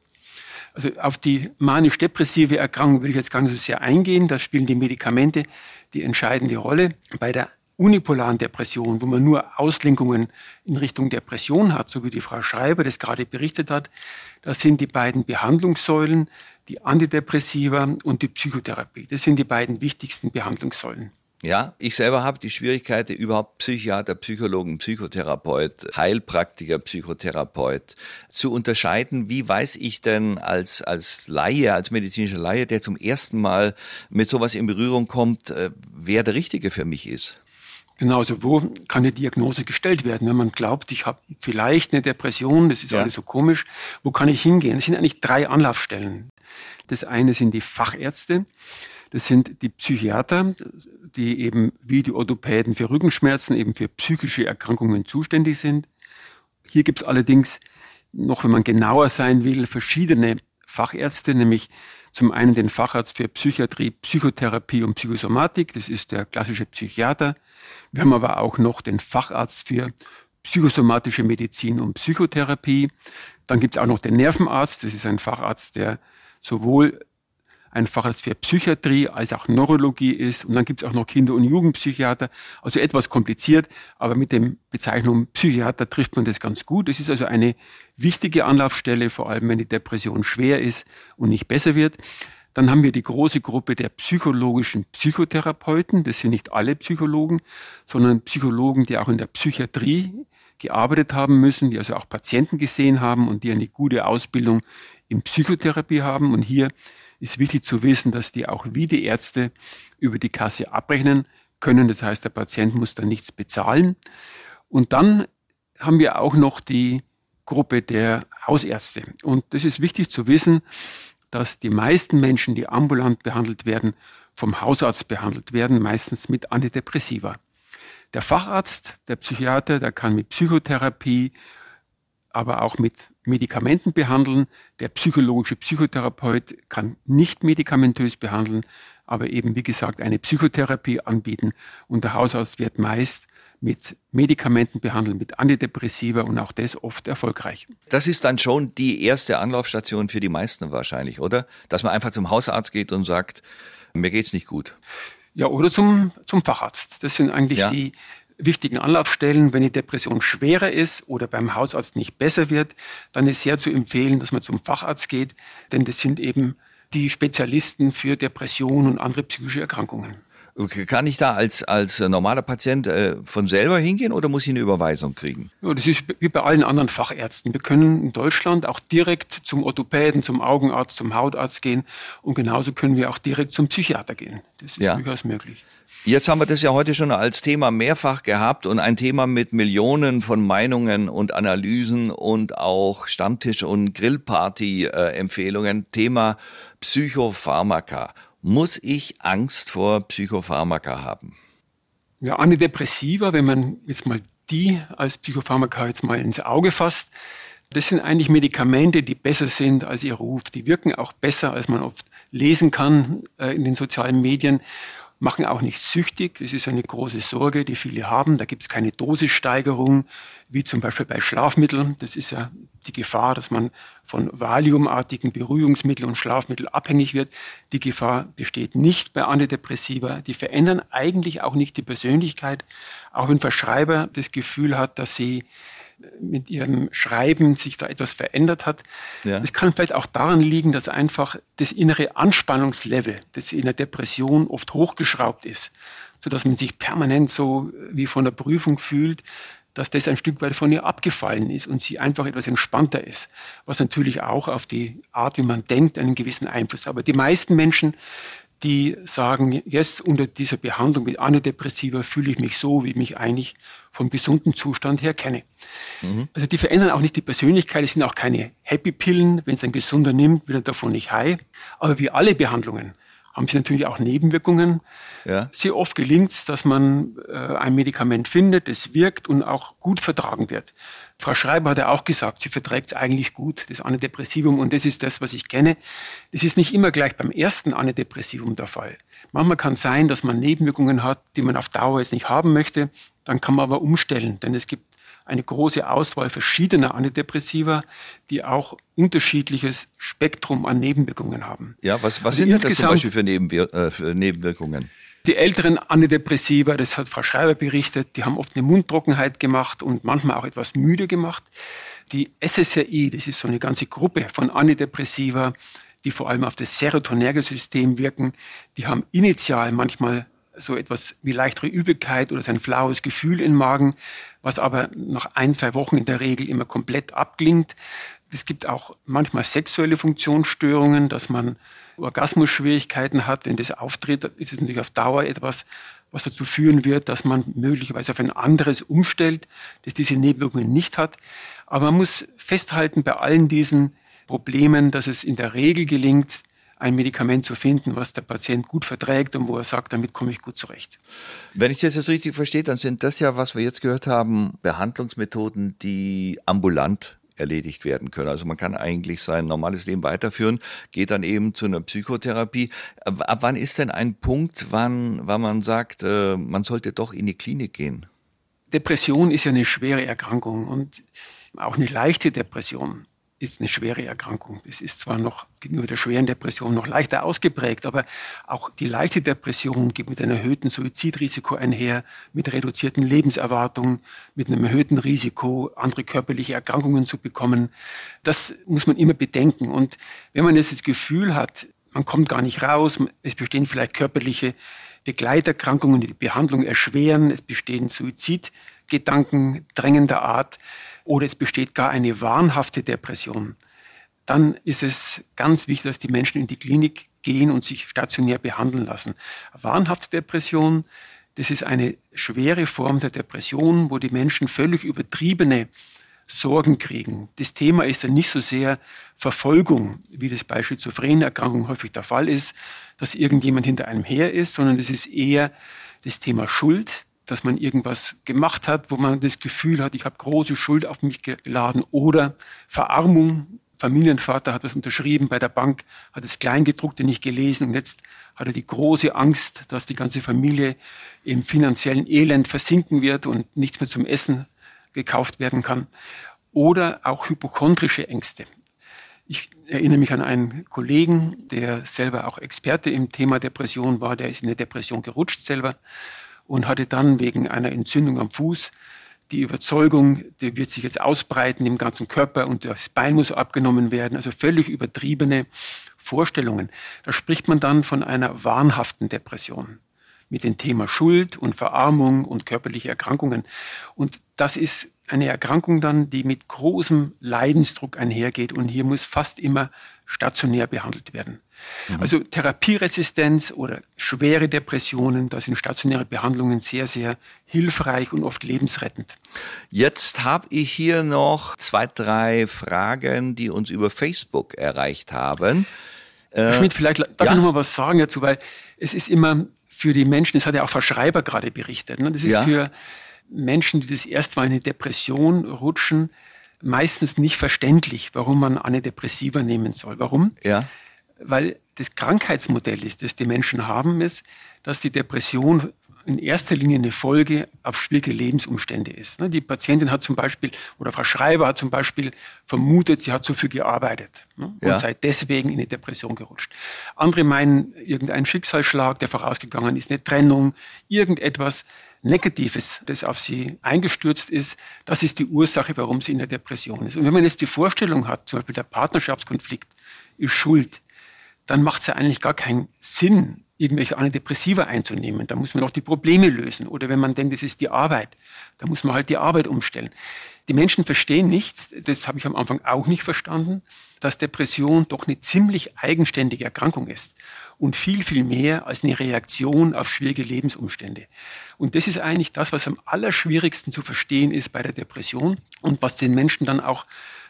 Also auf die manisch-depressive Erkrankung will ich jetzt gar nicht so sehr eingehen. Da spielen die Medikamente die entscheidende Rolle. Bei der unipolaren Depression, wo man nur Auslenkungen in Richtung Depression hat, so wie die Frau Schreiber das gerade berichtet hat, das sind die beiden Behandlungssäulen, die Antidepressiva und die Psychotherapie. Das sind die beiden wichtigsten Behandlungssäulen. Ja, ich selber habe die Schwierigkeit, überhaupt Psychiater, Psychologen, Psychotherapeut, Heilpraktiker, Psychotherapeut zu unterscheiden. Wie weiß ich denn als, als Laie, als medizinischer Laie, der zum ersten Mal mit sowas in Berührung kommt, äh, wer der Richtige für mich ist? Genau, also wo kann eine Diagnose gestellt werden? Wenn man glaubt, ich habe vielleicht eine Depression, das ist ja. alles so komisch, wo kann ich hingehen? Es sind eigentlich drei Anlaufstellen. Das eine sind die Fachärzte, das sind die Psychiater, die eben wie die Orthopäden für Rückenschmerzen eben für psychische Erkrankungen zuständig sind. Hier gibt es allerdings noch, wenn man genauer sein will, verschiedene Fachärzte, nämlich zum einen den Facharzt für Psychiatrie, Psychotherapie und Psychosomatik, das ist der klassische Psychiater. Wir haben aber auch noch den Facharzt für psychosomatische Medizin und Psychotherapie. Dann gibt es auch noch den Nervenarzt, das ist ein Facharzt, der sowohl ein Facharzt für Psychiatrie als auch Neurologie ist. Und dann gibt es auch noch Kinder- und Jugendpsychiater. Also etwas kompliziert, aber mit dem Bezeichnung Psychiater trifft man das ganz gut. Es ist also eine wichtige Anlaufstelle, vor allem wenn die Depression schwer ist und nicht besser wird. Dann haben wir die große Gruppe der psychologischen Psychotherapeuten. Das sind nicht alle Psychologen, sondern Psychologen, die auch in der Psychiatrie gearbeitet haben müssen, die also auch Patienten gesehen haben und die eine gute Ausbildung in Psychotherapie haben. Und hier ist wichtig zu wissen, dass die auch wie die Ärzte über die Kasse abrechnen können. Das heißt, der Patient muss da nichts bezahlen. Und dann haben wir auch noch die Gruppe der Hausärzte. Und das ist wichtig zu wissen, dass die meisten Menschen, die ambulant behandelt werden, vom Hausarzt behandelt werden, meistens mit Antidepressiva. Der Facharzt, der Psychiater, der kann mit Psychotherapie, aber auch mit Medikamenten behandeln. Der psychologische Psychotherapeut kann nicht medikamentös behandeln, aber eben, wie gesagt, eine Psychotherapie anbieten. Und der Hausarzt wird meist mit Medikamenten behandeln, mit Antidepressiva und auch das oft erfolgreich. Das ist dann schon die erste Anlaufstation für die meisten wahrscheinlich, oder? Dass man einfach zum Hausarzt geht und sagt, mir geht's nicht gut. Ja, oder zum, zum Facharzt. Das sind eigentlich ja. die wichtigen Anlaufstellen. Wenn die Depression schwerer ist oder beim Hausarzt nicht besser wird, dann ist sehr zu empfehlen, dass man zum Facharzt geht, denn das sind eben die Spezialisten für Depressionen und andere psychische Erkrankungen. Kann ich da als, als normaler Patient äh, von selber hingehen oder muss ich eine Überweisung kriegen? Ja, das ist wie bei allen anderen Fachärzten. Wir können in Deutschland auch direkt zum Orthopäden, zum Augenarzt, zum Hautarzt gehen und genauso können wir auch direkt zum Psychiater gehen. Das ist ja. durchaus möglich. Jetzt haben wir das ja heute schon als Thema mehrfach gehabt und ein Thema mit Millionen von Meinungen und Analysen und auch Stammtisch- und Grillparty-Empfehlungen. Thema Psychopharmaka. Muss ich Angst vor Psychopharmaka haben? Ja, Antidepressiva, wenn man jetzt mal die als Psychopharmaka jetzt mal ins Auge fasst, das sind eigentlich Medikamente, die besser sind als ihr Ruf. Die wirken auch besser, als man oft lesen kann äh, in den sozialen Medien machen auch nicht süchtig. Das ist eine große Sorge, die viele haben. Da gibt es keine Dosissteigerung, wie zum Beispiel bei Schlafmitteln. Das ist ja die Gefahr, dass man von valiumartigen Beruhigungsmitteln und Schlafmitteln abhängig wird. Die Gefahr besteht nicht bei Antidepressiva. Die verändern eigentlich auch nicht die Persönlichkeit. Auch wenn Verschreiber das Gefühl hat, dass sie mit ihrem Schreiben sich da etwas verändert hat. Ja. Das kann vielleicht auch daran liegen, dass einfach das innere Anspannungslevel, das in der Depression oft hochgeschraubt ist, so dass man sich permanent so wie von der Prüfung fühlt, dass das ein Stück weit von ihr abgefallen ist und sie einfach etwas entspannter ist, was natürlich auch auf die Art, wie man denkt, einen gewissen Einfluss. hat. Aber die meisten Menschen die sagen, jetzt unter dieser Behandlung mit Antidepressiva fühle ich mich so, wie ich mich eigentlich vom gesunden Zustand her kenne. Mhm. Also die verändern auch nicht die Persönlichkeit, es sind auch keine Happy-Pillen, wenn es ein Gesunder nimmt, wird er davon nicht high. Aber wie alle Behandlungen haben sie natürlich auch Nebenwirkungen. Ja. Sehr oft gelingt es, dass man äh, ein Medikament findet, das wirkt und auch gut vertragen wird. Frau Schreiber hat ja auch gesagt, sie verträgt es eigentlich gut, das Antidepressivum, und das ist das, was ich kenne. Das ist nicht immer gleich beim ersten Antidepressivum der Fall. Manchmal kann sein, dass man Nebenwirkungen hat, die man auf Dauer jetzt nicht haben möchte. Dann kann man aber umstellen, denn es gibt eine große Auswahl verschiedener Antidepressiva, die auch unterschiedliches Spektrum an Nebenwirkungen haben. Ja, was, was also sind das zum Beispiel für, Nebenwir äh, für Nebenwirkungen? Die älteren Antidepressiva, das hat Frau Schreiber berichtet, die haben oft eine Mundtrockenheit gemacht und manchmal auch etwas müde gemacht. Die SSRI, das ist so eine ganze Gruppe von Antidepressiva, die vor allem auf das Serotonergesystem wirken, die haben initial manchmal so etwas wie leichtere Übelkeit oder ein flaues Gefühl im Magen, was aber nach ein, zwei Wochen in der Regel immer komplett abklingt. Es gibt auch manchmal sexuelle Funktionsstörungen, dass man Orgasmusschwierigkeiten hat. Wenn das auftritt, ist es natürlich auf Dauer etwas, was dazu führen wird, dass man möglicherweise auf ein anderes umstellt, das diese Nebenwirkungen nicht hat. Aber man muss festhalten bei allen diesen Problemen, dass es in der Regel gelingt, ein Medikament zu finden, was der Patient gut verträgt und wo er sagt, damit komme ich gut zurecht. Wenn ich das jetzt richtig verstehe, dann sind das ja, was wir jetzt gehört haben, Behandlungsmethoden, die ambulant erledigt werden können. Also man kann eigentlich sein normales Leben weiterführen, geht dann eben zu einer Psychotherapie. Ab wann ist denn ein Punkt, wann, wann man sagt, äh, man sollte doch in die Klinik gehen? Depression ist ja eine schwere Erkrankung und auch eine leichte Depression ist eine schwere Erkrankung. Es ist zwar noch gegenüber der schweren Depression noch leichter ausgeprägt, aber auch die leichte Depression geht mit einem erhöhten Suizidrisiko einher, mit reduzierten Lebenserwartungen, mit einem erhöhten Risiko, andere körperliche Erkrankungen zu bekommen. Das muss man immer bedenken. Und wenn man jetzt das Gefühl hat, man kommt gar nicht raus, es bestehen vielleicht körperliche Begleiterkrankungen, die die Behandlung erschweren, es bestehen Suizidgedanken drängender Art, oder es besteht gar eine wahnhafte Depression, dann ist es ganz wichtig, dass die Menschen in die Klinik gehen und sich stationär behandeln lassen. Wahnhafte Depression, das ist eine schwere Form der Depression, wo die Menschen völlig übertriebene Sorgen kriegen. Das Thema ist dann nicht so sehr Verfolgung, wie das bei Schizophrenerkrankungen häufig der Fall ist, dass irgendjemand hinter einem her ist, sondern es ist eher das Thema Schuld, dass man irgendwas gemacht hat, wo man das Gefühl hat, ich habe große Schuld auf mich geladen oder Verarmung. Familienvater hat was unterschrieben bei der Bank, hat das Kleingedruckte nicht gelesen und jetzt hat er die große Angst, dass die ganze Familie im finanziellen Elend versinken wird und nichts mehr zum Essen gekauft werden kann. Oder auch hypochondrische Ängste. Ich erinnere mich an einen Kollegen, der selber auch Experte im Thema Depression war, der ist in eine Depression gerutscht selber und hatte dann wegen einer Entzündung am Fuß die Überzeugung, der wird sich jetzt ausbreiten im ganzen Körper und das Bein muss abgenommen werden. Also völlig übertriebene Vorstellungen. Da spricht man dann von einer wahnhaften Depression mit dem Thema Schuld und Verarmung und körperliche Erkrankungen. Und das ist eine Erkrankung dann, die mit großem Leidensdruck einhergeht und hier muss fast immer stationär behandelt werden. Mhm. Also Therapieresistenz oder schwere Depressionen, da sind stationäre Behandlungen sehr, sehr hilfreich und oft lebensrettend. Jetzt habe ich hier noch zwei, drei Fragen, die uns über Facebook erreicht haben. Herr äh, Schmidt, vielleicht darf ja? ich noch mal was sagen dazu, weil es ist immer für die Menschen, das hat ja auch Frau Schreiber gerade berichtet, ne? das ist ja. für Menschen, die das erste Mal in eine Depression rutschen, meistens nicht verständlich, warum man Antidepressiva nehmen soll. Warum? Ja. Weil das Krankheitsmodell ist, das die Menschen haben, ist, dass die Depression in erster Linie eine Folge auf schwierige Lebensumstände ist. Ne, die Patientin hat zum Beispiel, oder Frau Schreiber hat zum Beispiel vermutet, sie hat zu viel gearbeitet ne, und ja. sei deswegen in eine Depression gerutscht. Andere meinen, irgendein Schicksalsschlag, der vorausgegangen ist, eine Trennung, irgendetwas, Negatives, das auf sie eingestürzt ist, das ist die Ursache, warum sie in der Depression ist. Und wenn man jetzt die Vorstellung hat, zum Beispiel der Partnerschaftskonflikt ist schuld, dann macht es ja eigentlich gar keinen Sinn, irgendwelche Antidepressiva einzunehmen. Da muss man auch die Probleme lösen. Oder wenn man denkt, das ist die Arbeit, da muss man halt die Arbeit umstellen. Die Menschen verstehen nicht, das habe ich am Anfang auch nicht verstanden, dass Depression doch eine ziemlich eigenständige Erkrankung ist und viel, viel mehr als eine Reaktion auf schwierige Lebensumstände. Und das ist eigentlich das, was am allerschwierigsten zu verstehen ist bei der Depression und was den Menschen dann auch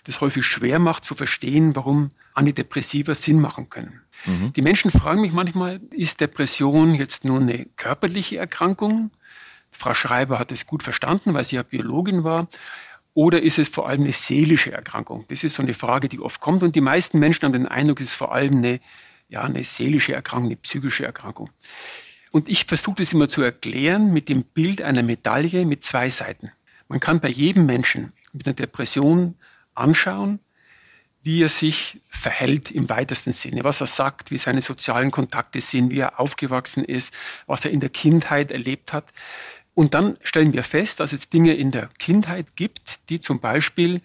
das häufig schwer macht zu verstehen, warum Antidepressiva Sinn machen können. Mhm. Die Menschen fragen mich manchmal, ist Depression jetzt nur eine körperliche Erkrankung? Frau Schreiber hat es gut verstanden, weil sie ja Biologin war. Oder ist es vor allem eine seelische Erkrankung? Das ist so eine Frage, die oft kommt. Und die meisten Menschen haben den Eindruck, es ist vor allem eine ja, eine seelische Erkrankung, eine psychische Erkrankung. Und ich versuche das immer zu erklären mit dem Bild einer Medaille mit zwei Seiten. Man kann bei jedem Menschen mit einer Depression anschauen, wie er sich verhält im weitesten Sinne, was er sagt, wie seine sozialen Kontakte sind, wie er aufgewachsen ist, was er in der Kindheit erlebt hat. Und dann stellen wir fest, dass es Dinge in der Kindheit gibt, die zum Beispiel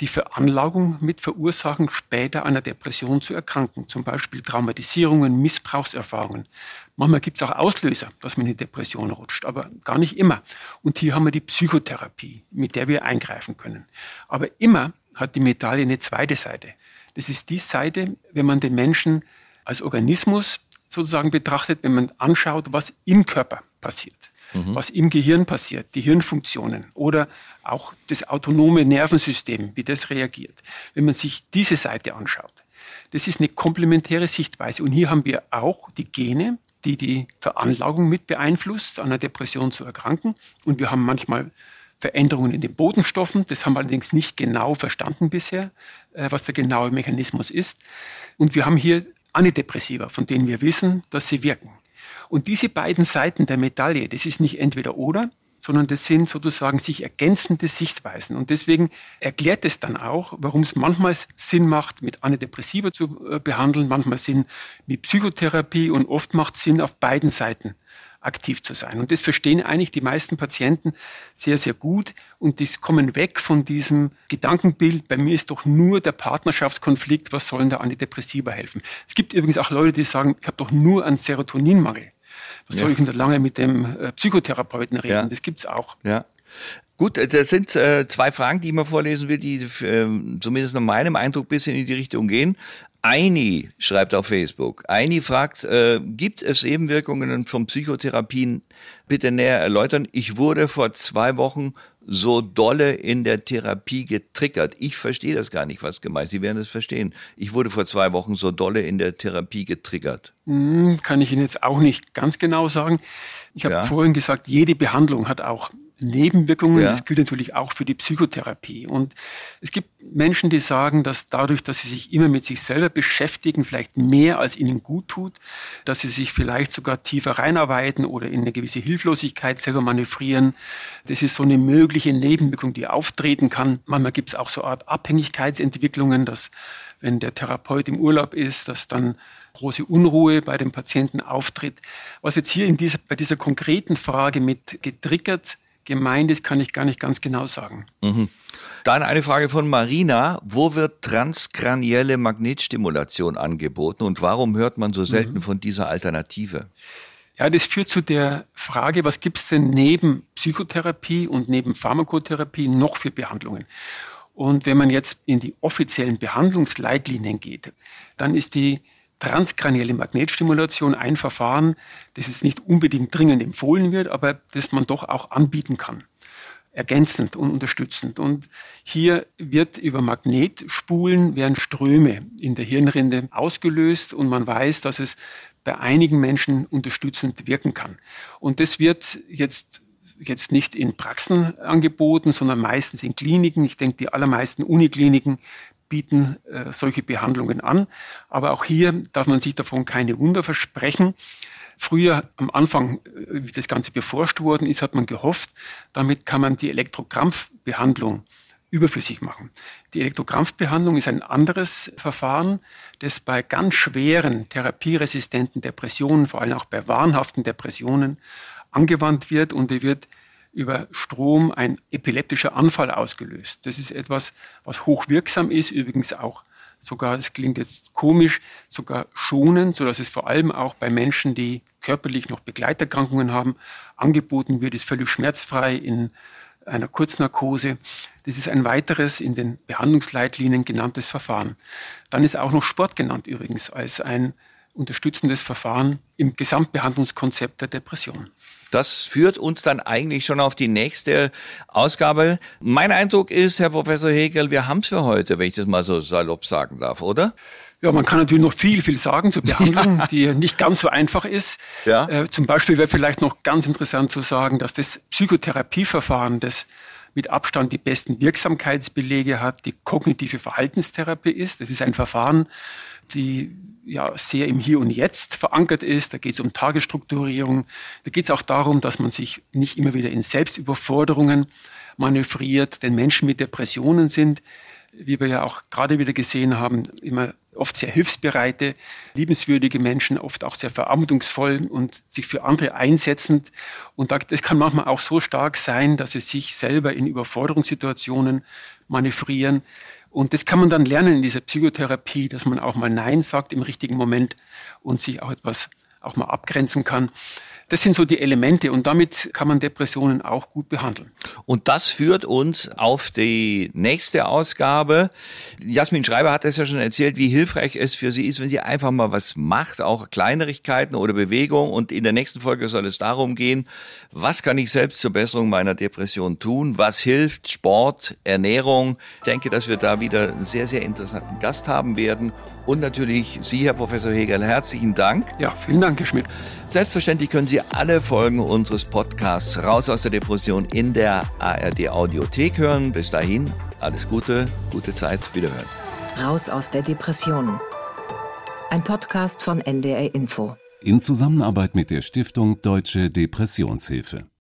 die Veranlagung mit verursachen, später einer Depression zu erkranken. Zum Beispiel Traumatisierungen, Missbrauchserfahrungen. Manchmal gibt es auch Auslöser, dass man in die Depression rutscht, aber gar nicht immer. Und hier haben wir die Psychotherapie, mit der wir eingreifen können. Aber immer hat die Medaille eine zweite Seite. Das ist die Seite, wenn man den Menschen als Organismus sozusagen betrachtet, wenn man anschaut, was im Körper passiert mhm. was im Gehirn passiert, die Hirnfunktionen oder auch das autonome Nervensystem, wie das reagiert. Wenn man sich diese Seite anschaut, das ist eine komplementäre Sichtweise. Und hier haben wir auch die Gene, die die Veranlagung mit beeinflusst, an einer Depression zu erkranken. Und wir haben manchmal Veränderungen in den Bodenstoffen. Das haben wir allerdings nicht genau verstanden bisher, äh, was der genaue Mechanismus ist. Und wir haben hier Antidepressiva, von denen wir wissen, dass sie wirken. Und diese beiden Seiten der Medaille, das ist nicht entweder oder, sondern das sind sozusagen sich ergänzende Sichtweisen. Und deswegen erklärt es dann auch, warum es manchmal Sinn macht, mit Antidepressiva zu äh, behandeln, manchmal Sinn mit Psychotherapie und oft macht es Sinn, auf beiden Seiten aktiv zu sein. Und das verstehen eigentlich die meisten Patienten sehr, sehr gut und die kommen weg von diesem Gedankenbild, bei mir ist doch nur der Partnerschaftskonflikt, was sollen da Antidepressiva helfen? Es gibt übrigens auch Leute, die sagen, ich habe doch nur einen Serotoninmangel. Was soll ich denn da lange mit dem äh, Psychotherapeuten reden? Ja. Das gibt's auch. Ja. Gut, äh, das sind äh, zwei Fragen, die ich mal vorlesen will, die äh, zumindest nach meinem Eindruck bisschen in die Richtung gehen. Eini schreibt auf Facebook. Eini fragt, äh, gibt es Nebenwirkungen von Psychotherapien? Bitte näher erläutern. Ich wurde vor zwei Wochen so dolle in der Therapie getriggert. Ich verstehe das gar nicht, was gemeint. Sie werden es verstehen. Ich wurde vor zwei Wochen so dolle in der Therapie getriggert. Hm, kann ich Ihnen jetzt auch nicht ganz genau sagen. Ich habe ja. vorhin gesagt, jede Behandlung hat auch Nebenwirkungen. Ja. Das gilt natürlich auch für die Psychotherapie. Und es gibt Menschen, die sagen, dass dadurch, dass sie sich immer mit sich selber beschäftigen, vielleicht mehr als ihnen gut tut, dass sie sich vielleicht sogar tiefer reinarbeiten oder in eine gewisse Hilflosigkeit selber manövrieren. Das ist so eine mögliche Nebenwirkung, die auftreten kann. Manchmal gibt es auch so eine Art Abhängigkeitsentwicklungen, dass wenn der Therapeut im Urlaub ist, dass dann große Unruhe bei dem Patienten auftritt. Was jetzt hier in dieser, bei dieser konkreten Frage mit getriggert gemeint ist, kann ich gar nicht ganz genau sagen. Mhm. Dann eine Frage von Marina. Wo wird transkranielle Magnetstimulation angeboten und warum hört man so selten mhm. von dieser Alternative? Ja, das führt zu der Frage, was gibt es denn neben Psychotherapie und neben Pharmakotherapie noch für Behandlungen? Und wenn man jetzt in die offiziellen Behandlungsleitlinien geht, dann ist die transkranielle Magnetstimulation ein Verfahren, das jetzt nicht unbedingt dringend empfohlen wird, aber das man doch auch anbieten kann. Ergänzend und unterstützend. Und hier wird über Magnetspulen werden Ströme in der Hirnrinde ausgelöst und man weiß, dass es bei einigen Menschen unterstützend wirken kann. Und das wird jetzt jetzt nicht in Praxen angeboten, sondern meistens in Kliniken. Ich denke, die allermeisten Unikliniken bieten äh, solche Behandlungen an. Aber auch hier darf man sich davon keine Wunder versprechen. Früher am Anfang, äh, wie das Ganze beforscht worden ist, hat man gehofft, damit kann man die Elektrokrampfbehandlung überflüssig machen. Die Elektrokrampfbehandlung ist ein anderes Verfahren, das bei ganz schweren therapieresistenten Depressionen, vor allem auch bei wahnhaften Depressionen, angewandt wird und die wird über Strom ein epileptischer Anfall ausgelöst. Das ist etwas, was hochwirksam ist, übrigens auch sogar, es klingt jetzt komisch, sogar schonend, so dass es vor allem auch bei Menschen, die körperlich noch Begleiterkrankungen haben, angeboten wird, ist völlig schmerzfrei in einer Kurznarkose. Das ist ein weiteres in den Behandlungsleitlinien genanntes Verfahren. Dann ist auch noch Sport genannt übrigens als ein unterstützendes Verfahren im Gesamtbehandlungskonzept der Depression. Das führt uns dann eigentlich schon auf die nächste Ausgabe. Mein Eindruck ist, Herr Professor Hegel, wir haben es für heute, wenn ich das mal so salopp sagen darf, oder? Ja, man kann natürlich noch viel, viel sagen zur Behandlung, ja. die nicht ganz so einfach ist. Ja. Äh, zum Beispiel wäre vielleicht noch ganz interessant zu sagen, dass das Psychotherapieverfahren, das mit Abstand die besten Wirksamkeitsbelege hat, die kognitive Verhaltenstherapie ist. Das ist ein Verfahren, die ja sehr im Hier und Jetzt verankert ist. Da geht es um Tagesstrukturierung. Da geht es auch darum, dass man sich nicht immer wieder in Selbstüberforderungen manövriert. Denn Menschen mit Depressionen sind, wie wir ja auch gerade wieder gesehen haben, immer oft sehr hilfsbereite, liebenswürdige Menschen, oft auch sehr verantwortungsvoll und sich für andere einsetzend. Und das kann manchmal auch so stark sein, dass sie sich selber in Überforderungssituationen manövrieren. Und das kann man dann lernen in dieser Psychotherapie, dass man auch mal Nein sagt im richtigen Moment und sich auch etwas auch mal abgrenzen kann. Das sind so die Elemente und damit kann man Depressionen auch gut behandeln. Und das führt uns auf die nächste Ausgabe. Jasmin Schreiber hat es ja schon erzählt, wie hilfreich es für sie ist, wenn sie einfach mal was macht, auch Kleinigkeiten oder Bewegung. Und in der nächsten Folge soll es darum gehen, was kann ich selbst zur Besserung meiner Depression tun? Was hilft? Sport, Ernährung. Ich denke, dass wir da wieder einen sehr, sehr interessanten Gast haben werden. Und natürlich Sie, Herr Professor Hegel, herzlichen Dank. Ja, vielen Dank, Herr Schmidt. Selbstverständlich können Sie alle Folgen unseres Podcasts Raus aus der Depression in der ARD Audiothek hören. Bis dahin, alles Gute, gute Zeit, wiederhören. Raus aus der Depression. Ein Podcast von NDR Info. In Zusammenarbeit mit der Stiftung Deutsche Depressionshilfe.